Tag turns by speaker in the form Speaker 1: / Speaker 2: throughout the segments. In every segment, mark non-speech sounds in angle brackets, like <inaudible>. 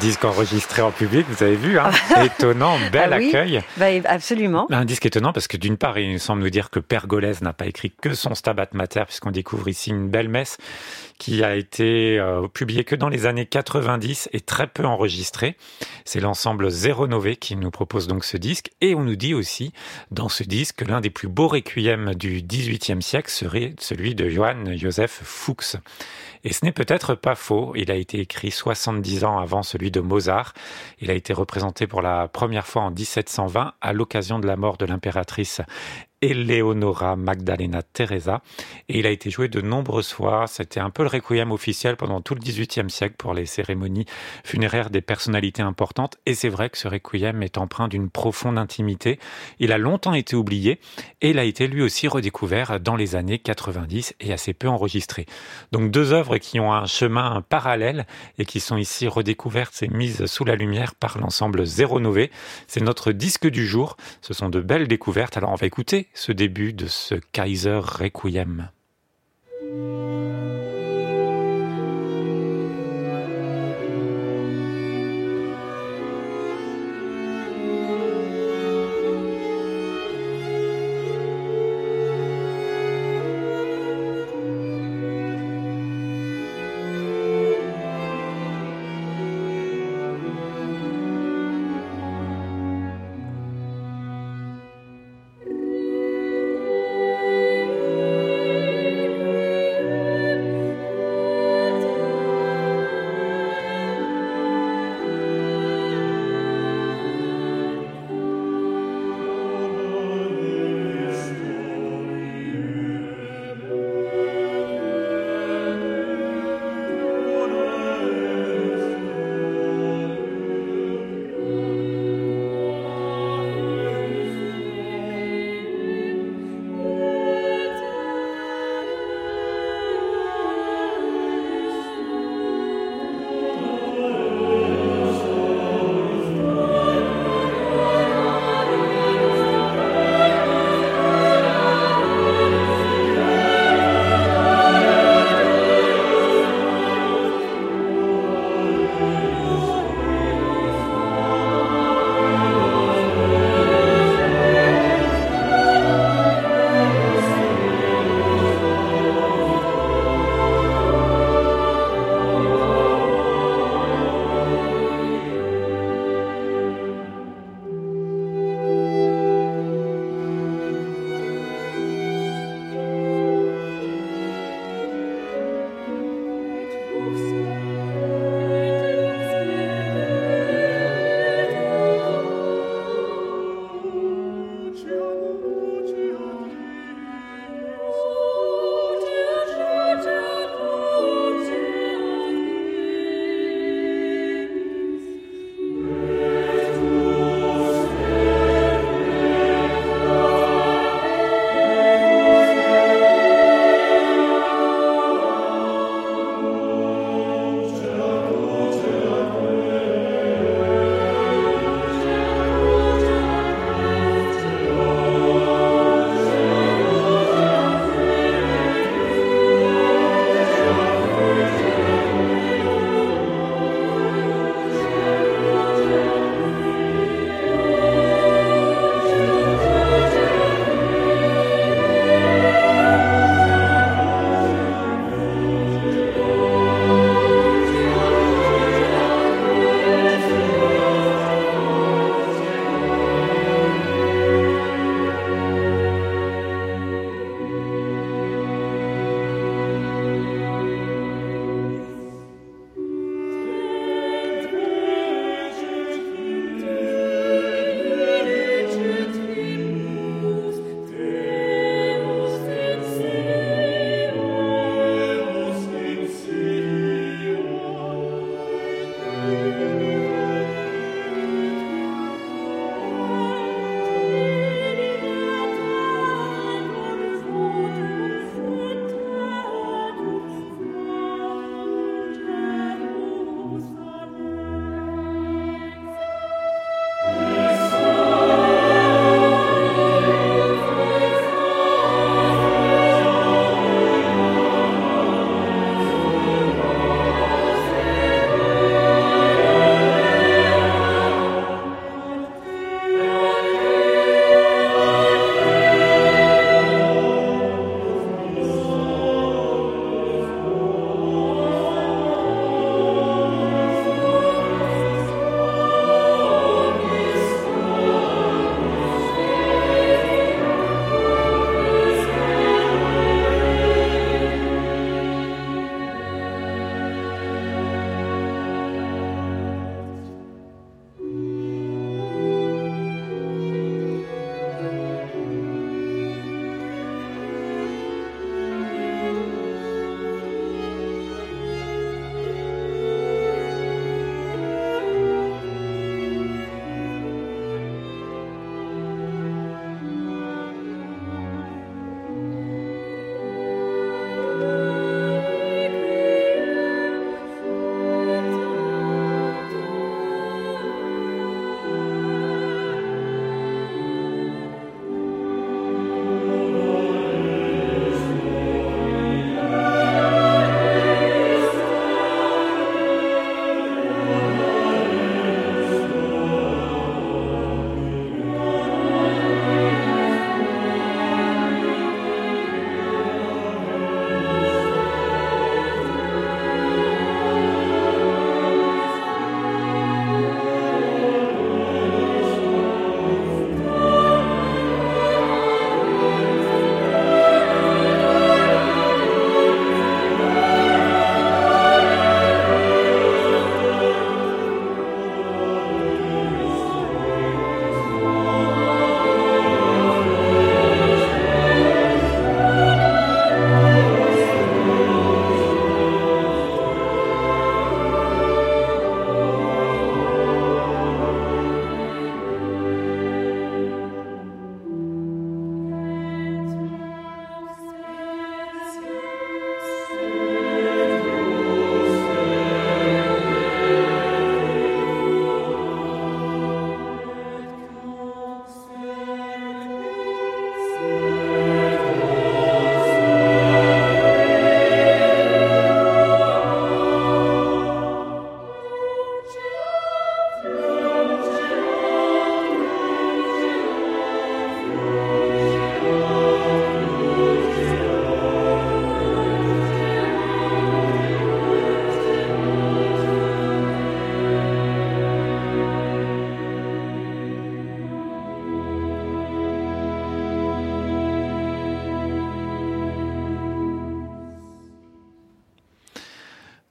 Speaker 1: Disque enregistré en public, vous avez vu, hein <laughs> étonnant, bel
Speaker 2: Ah oui
Speaker 1: accueil.
Speaker 2: Bah, absolument.
Speaker 1: Un disque étonnant parce que d'une part, il semble nous dire que Pergolèse n'a pas écrit que son Stabat Mater, puisqu'on découvre ici une belle messe qui a été euh, publiée que dans les années 90 et très peu enregistrée. C'est l'ensemble Zéro Nové qui nous propose donc ce disque. Et on nous dit aussi dans ce disque que l'un des plus beaux requiems du XVIIIe siècle serait celui de Johann Joseph Fuchs. Et ce n'est peut-être pas faux. Il a été écrit 70 ans avant celui de Mozart. Il a été représenté pour la première fois en 1720 à l'occasion de la mort de l'impératrice Eleonora Magdalena Teresa. Et il a été joué de nombreuses fois. C'était un peu le requiem officiel pendant tout le XVIIIe siècle pour les cérémonies funéraires des personnalités importantes. Et c'est vrai que ce requiem est empreint d'une profonde intimité. Il a longtemps été oublié et il a été lui aussi redécouvert dans les années 90 et assez peu enregistré. Donc deux œuvres qui ont un chemin parallèle et qui sont ici redécouvertes et mises sous la lumière par l'ensemble Zéro Nové. C'est notre disque du jour. Ce sont de belles découvertes. Alors on va écouter ce début de ce Kaiser Requiem.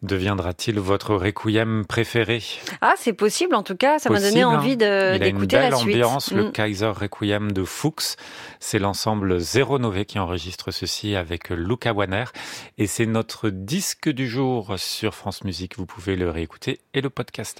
Speaker 1: Deviendra-t-il votre requiem préféré?
Speaker 2: Ah, c'est possible. En tout cas, ça m'a donné hein. envie d'écouter la
Speaker 1: suite. Il a une belle ambiance, le mm. Kaiser Requiem de Fuchs. C'est l'ensemble Zero Nové qui enregistre ceci avec Luca Wanner. Et c'est notre disque du jour sur France Musique. Vous pouvez le réécouter et le podcaster.